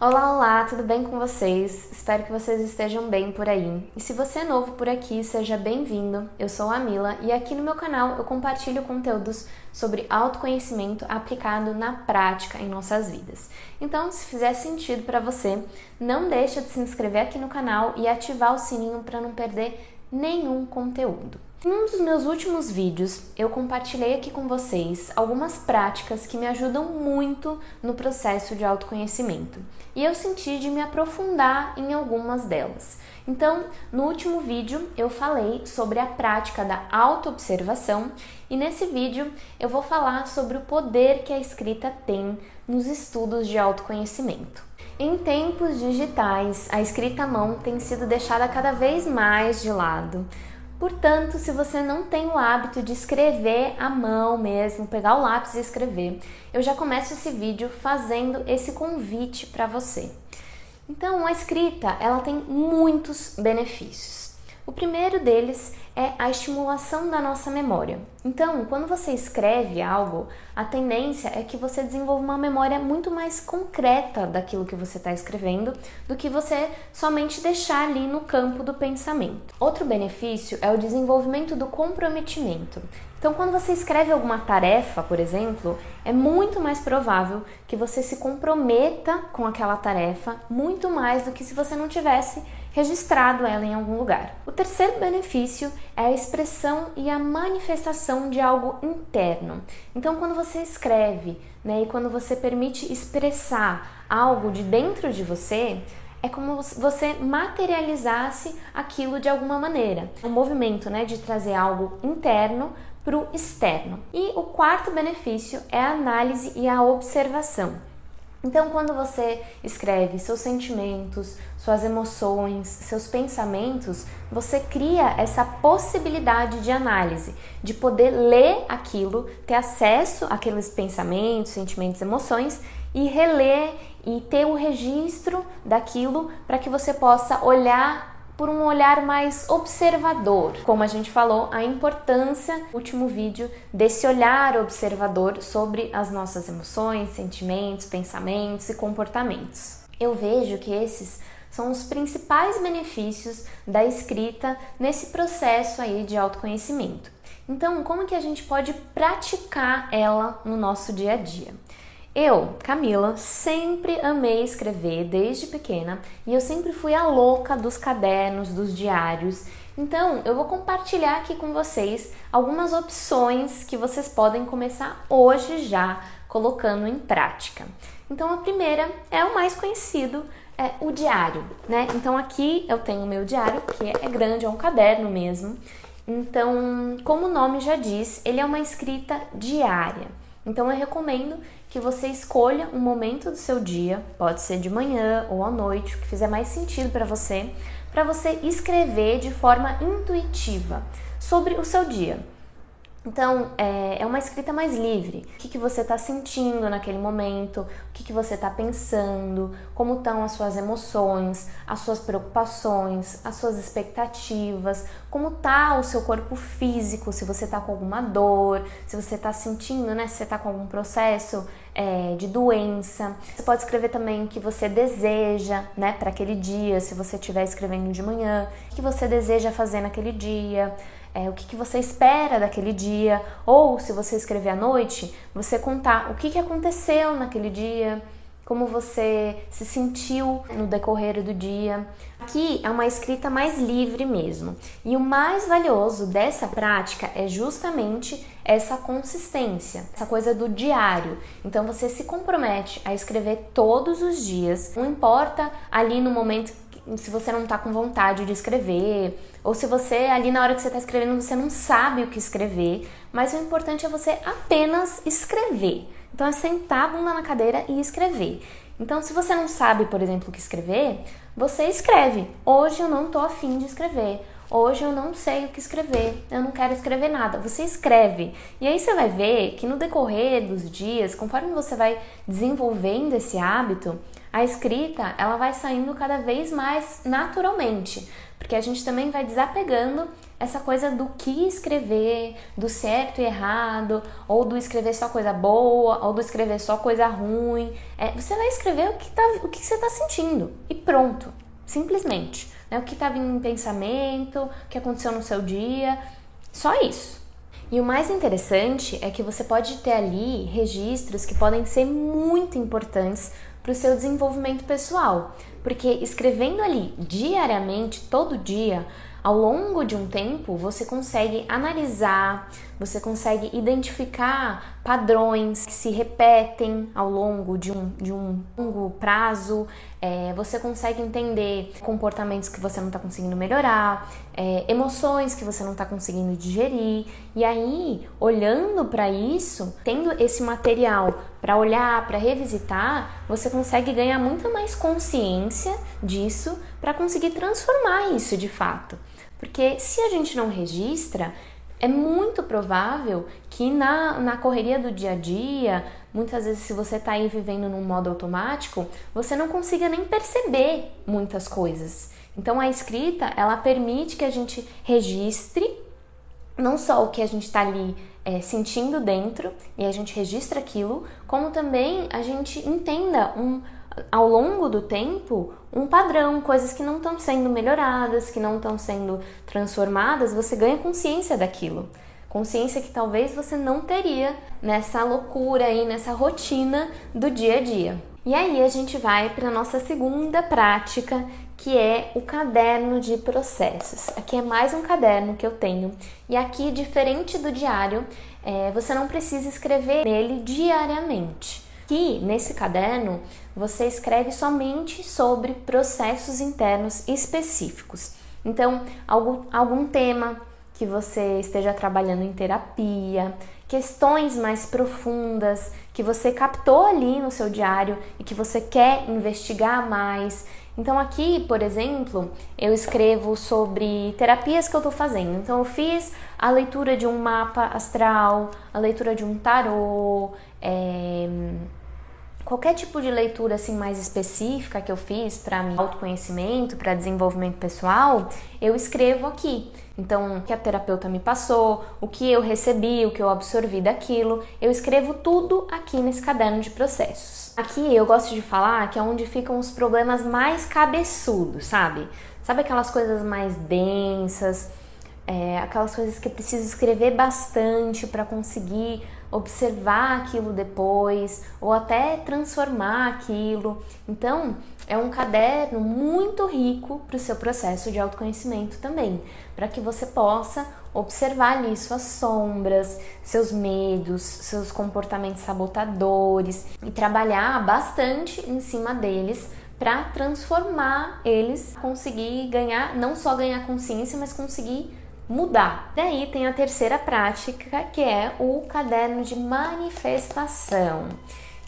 Olá, olá, tudo bem com vocês? Espero que vocês estejam bem por aí. E se você é novo por aqui, seja bem-vindo. Eu sou a Mila e aqui no meu canal eu compartilho conteúdos sobre autoconhecimento aplicado na prática em nossas vidas. Então, se fizer sentido para você, não deixa de se inscrever aqui no canal e ativar o sininho para não perder nenhum conteúdo. Em um dos meus últimos vídeos, eu compartilhei aqui com vocês algumas práticas que me ajudam muito no processo de autoconhecimento e eu senti de me aprofundar em algumas delas. Então, no último vídeo, eu falei sobre a prática da autoobservação e nesse vídeo eu vou falar sobre o poder que a escrita tem nos estudos de autoconhecimento. Em tempos digitais, a escrita à mão tem sido deixada cada vez mais de lado. Portanto, se você não tem o hábito de escrever à mão mesmo, pegar o lápis e escrever, eu já começo esse vídeo fazendo esse convite para você. Então, a escrita, ela tem muitos benefícios. O primeiro deles é a estimulação da nossa memória. Então, quando você escreve algo, a tendência é que você desenvolva uma memória muito mais concreta daquilo que você está escrevendo do que você somente deixar ali no campo do pensamento. Outro benefício é o desenvolvimento do comprometimento. Então, quando você escreve alguma tarefa, por exemplo, é muito mais provável que você se comprometa com aquela tarefa muito mais do que se você não tivesse registrado ela em algum lugar. O terceiro benefício é a expressão e a manifestação de algo interno. Então, quando você escreve, né, e quando você permite expressar algo de dentro de você, é como se você materializasse aquilo de alguma maneira. Um movimento, né, de trazer algo interno para o externo. E o quarto benefício é a análise e a observação. Então, quando você escreve seus sentimentos, suas emoções, seus pensamentos, você cria essa possibilidade de análise, de poder ler aquilo, ter acesso àqueles pensamentos, sentimentos, emoções e reler e ter o registro daquilo para que você possa olhar por um olhar mais observador. Como a gente falou, a importância, último vídeo, desse olhar observador sobre as nossas emoções, sentimentos, pensamentos e comportamentos. Eu vejo que esses são os principais benefícios da escrita nesse processo aí de autoconhecimento. Então, como que a gente pode praticar ela no nosso dia a dia? Eu, Camila, sempre amei escrever desde pequena e eu sempre fui a louca dos cadernos, dos diários. Então, eu vou compartilhar aqui com vocês algumas opções que vocês podem começar hoje já colocando em prática. Então, a primeira é o mais conhecido, é o diário, né? Então, aqui eu tenho o meu diário, que é grande, é um caderno mesmo. Então, como o nome já diz, ele é uma escrita diária. Então, eu recomendo que você escolha um momento do seu dia, pode ser de manhã ou à noite, o que fizer mais sentido para você, para você escrever de forma intuitiva sobre o seu dia. Então, é, é uma escrita mais livre. O que, que você está sentindo naquele momento, o que, que você está pensando, como estão as suas emoções, as suas preocupações, as suas expectativas, como está o seu corpo físico, se você está com alguma dor, se você está sentindo, né, se você está com algum processo é, de doença. Você pode escrever também o que você deseja, né, para aquele dia, se você estiver escrevendo de manhã, o que você deseja fazer naquele dia é, o que, que, você espera daquele dia, ou se você escrever à noite, você contar o que, que aconteceu naquele dia, como você se sentiu no decorrer do dia. Aqui é uma escrita mais livre mesmo. E o mais valioso dessa prática é justamente essa consistência, essa coisa do diário. Então você se compromete a escrever todos os dias, não importa ali no momento se você não está com vontade de escrever, ou se você ali na hora que você está escrevendo você não sabe o que escrever, mas o importante é você apenas escrever. Então é sentar a bunda na cadeira e escrever. Então, se você não sabe, por exemplo, o que escrever, você escreve. Hoje eu não estou afim de escrever. Hoje eu não sei o que escrever, eu não quero escrever nada. Você escreve. E aí você vai ver que no decorrer dos dias, conforme você vai desenvolvendo esse hábito, a escrita ela vai saindo cada vez mais naturalmente, porque a gente também vai desapegando essa coisa do que escrever, do certo e errado, ou do escrever só coisa boa, ou do escrever só coisa ruim. É, você vai escrever o que, tá, o que você está sentindo e pronto, simplesmente. Né? O que está vindo em pensamento, o que aconteceu no seu dia, só isso. E o mais interessante é que você pode ter ali registros que podem ser muito importantes para o seu desenvolvimento pessoal, porque escrevendo ali diariamente, todo dia, ao longo de um tempo, você consegue analisar, você consegue identificar padrões que se repetem ao longo de um, de um longo prazo, é, você consegue entender comportamentos que você não está conseguindo melhorar, é, emoções que você não está conseguindo digerir, e aí, olhando para isso, tendo esse material para olhar, para revisitar, você consegue ganhar muito mais consciência disso para conseguir transformar isso de fato. Porque se a gente não registra, é muito provável que na, na correria do dia a dia, muitas vezes, se você está aí vivendo num modo automático, você não consiga nem perceber muitas coisas. Então, a escrita ela permite que a gente registre não só o que a gente está ali é, sentindo dentro e a gente registra aquilo, como também a gente entenda um ao longo do tempo um padrão, coisas que não estão sendo melhoradas, que não estão sendo transformadas, você ganha consciência daquilo. Consciência que talvez você não teria nessa loucura aí, nessa rotina do dia a dia. E aí a gente vai para nossa segunda prática, que é o caderno de processos. Aqui é mais um caderno que eu tenho, e aqui, diferente do diário, é, você não precisa escrever nele diariamente. Aqui nesse caderno você escreve somente sobre processos internos específicos. Então, algum, algum tema que você esteja trabalhando em terapia, questões mais profundas que você captou ali no seu diário e que você quer investigar mais. Então, aqui, por exemplo, eu escrevo sobre terapias que eu estou fazendo. Então, eu fiz a leitura de um mapa astral, a leitura de um tarô, é, qualquer tipo de leitura assim mais específica que eu fiz para autoconhecimento, para desenvolvimento pessoal, eu escrevo aqui. Então, o que a terapeuta me passou, o que eu recebi, o que eu absorvi daquilo, eu escrevo tudo aqui nesse caderno de processos. Aqui eu gosto de falar que é onde ficam os problemas mais cabeçudos, sabe? Sabe aquelas coisas mais densas, é, aquelas coisas que preciso escrever bastante para conseguir observar aquilo depois ou até transformar aquilo. Então, é um caderno muito rico para o seu processo de autoconhecimento também, para que você possa observar ali suas sombras, seus medos, seus comportamentos sabotadores e trabalhar bastante em cima deles para transformar eles, conseguir ganhar, não só ganhar consciência, mas conseguir mudar. Daí tem a terceira prática, que é o caderno de manifestação.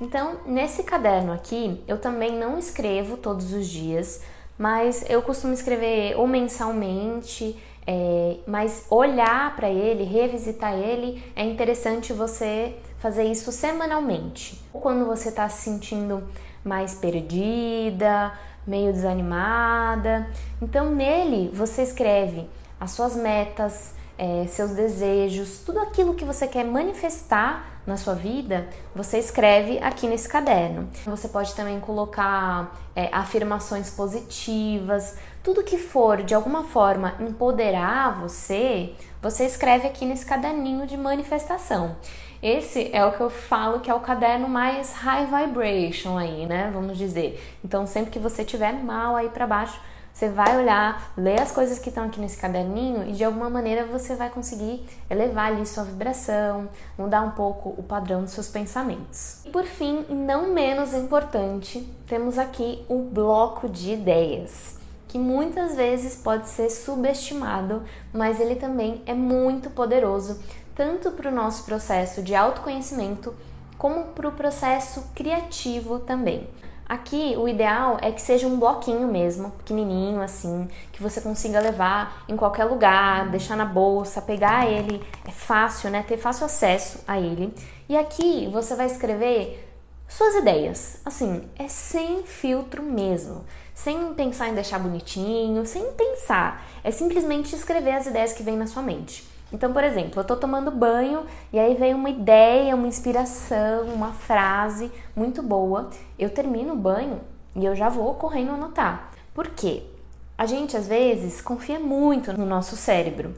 Então, nesse caderno aqui, eu também não escrevo todos os dias, mas eu costumo escrever ou mensalmente, é, mas olhar para ele, revisitar ele, é interessante você fazer isso semanalmente. Ou quando você está se sentindo mais perdida, meio desanimada. Então, nele você escreve as suas metas, é, seus desejos, tudo aquilo que você quer manifestar na sua vida, você escreve aqui nesse caderno. Você pode também colocar é, afirmações positivas, tudo que for de alguma forma empoderar você, você escreve aqui nesse caderninho de manifestação. Esse é o que eu falo que é o caderno mais high vibration aí, né? Vamos dizer. Então, sempre que você tiver mal aí para baixo, você vai olhar, ler as coisas que estão aqui nesse caderninho e de alguma maneira você vai conseguir elevar ali sua vibração, mudar um pouco o padrão dos seus pensamentos. E por fim, não menos importante, temos aqui o bloco de ideias que muitas vezes pode ser subestimado, mas ele também é muito poderoso, tanto para o nosso processo de autoconhecimento, como para o processo criativo também. Aqui o ideal é que seja um bloquinho mesmo, pequenininho assim, que você consiga levar em qualquer lugar, deixar na bolsa, pegar ele, é fácil, né? Ter fácil acesso a ele. E aqui você vai escrever suas ideias. Assim, é sem filtro mesmo. Sem pensar em deixar bonitinho, sem pensar. É simplesmente escrever as ideias que vêm na sua mente. Então, por exemplo, eu tô tomando banho e aí vem uma ideia, uma inspiração, uma frase muito boa. Eu termino o banho e eu já vou correndo anotar. Por quê? A gente às vezes confia muito no nosso cérebro.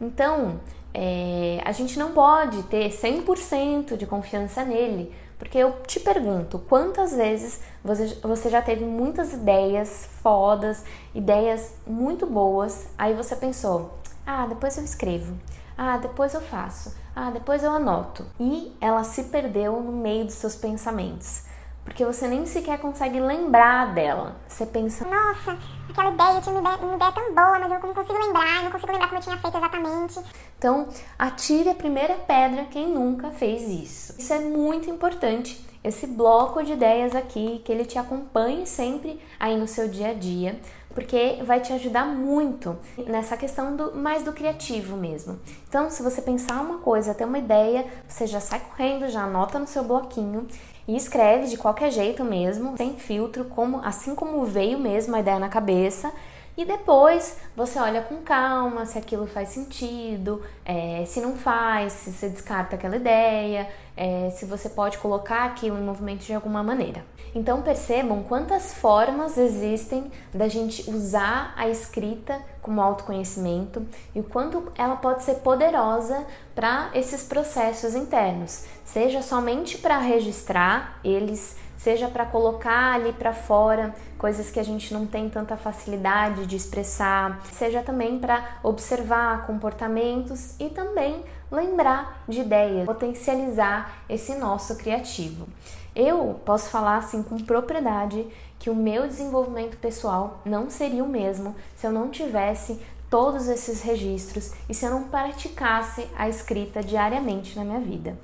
Então, é, a gente não pode ter 100% de confiança nele, porque eu te pergunto, quantas vezes você, você já teve muitas ideias fodas, ideias muito boas, aí você pensou, ah, depois eu escrevo. Ah, depois eu faço. Ah, depois eu anoto. E ela se perdeu no meio dos seus pensamentos. Porque você nem sequer consegue lembrar dela. Você pensa, nossa, aquela ideia tinha uma ideia, uma ideia tão boa, mas eu não consigo lembrar, não consigo lembrar como eu tinha feito exatamente. Então, atire a primeira pedra quem nunca fez isso. Isso é muito importante. Esse bloco de ideias aqui, que ele te acompanhe sempre aí no seu dia a dia porque vai te ajudar muito nessa questão do mais do criativo mesmo. Então, se você pensar uma coisa, ter uma ideia, você já sai correndo, já anota no seu bloquinho e escreve de qualquer jeito mesmo, sem filtro, como assim como veio mesmo a ideia na cabeça. E depois você olha com calma se aquilo faz sentido, é, se não faz, se você descarta aquela ideia, é, se você pode colocar aquilo em movimento de alguma maneira. Então percebam quantas formas existem da gente usar a escrita como autoconhecimento e o quanto ela pode ser poderosa para esses processos internos, seja somente para registrar eles, seja para colocar ali para fora coisas que a gente não tem tanta facilidade de expressar, seja também para observar comportamentos e também lembrar de ideias, potencializar esse nosso criativo. Eu posso falar assim com propriedade que o meu desenvolvimento pessoal não seria o mesmo se eu não tivesse todos esses registros e se eu não praticasse a escrita diariamente na minha vida.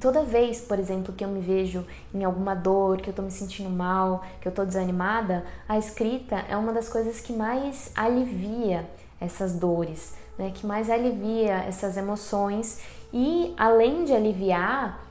Toda vez, por exemplo, que eu me vejo em alguma dor, que eu tô me sentindo mal, que eu tô desanimada, a escrita é uma das coisas que mais alivia essas dores, né? Que mais alivia essas emoções e além de aliviar,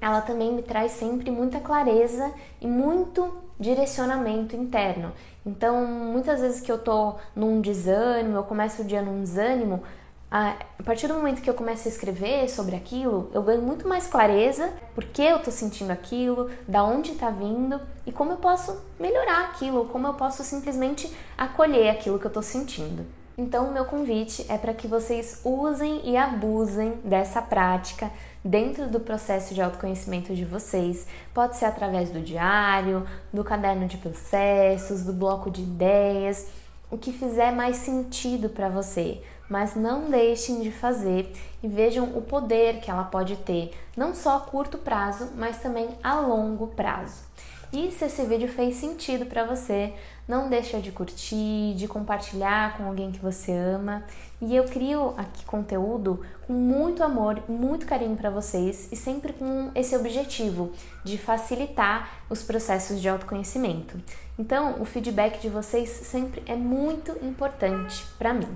ela também me traz sempre muita clareza e muito direcionamento interno. Então, muitas vezes que eu tô num desânimo, eu começo o dia num desânimo, a partir do momento que eu começo a escrever sobre aquilo, eu ganho muito mais clareza por que eu tô sentindo aquilo, da onde tá vindo e como eu posso melhorar aquilo, como eu posso simplesmente acolher aquilo que eu tô sentindo. Então, o meu convite é para que vocês usem e abusem dessa prática dentro do processo de autoconhecimento de vocês. Pode ser através do diário, do caderno de processos, do bloco de ideias, o que fizer mais sentido para você. Mas não deixem de fazer e vejam o poder que ela pode ter, não só a curto prazo, mas também a longo prazo. E se esse vídeo fez sentido para você, não deixa de curtir, de compartilhar com alguém que você ama. E eu crio aqui conteúdo com muito amor, muito carinho para vocês e sempre com esse objetivo de facilitar os processos de autoconhecimento. Então, o feedback de vocês sempre é muito importante para mim.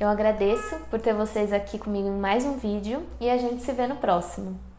Eu agradeço por ter vocês aqui comigo em mais um vídeo e a gente se vê no próximo.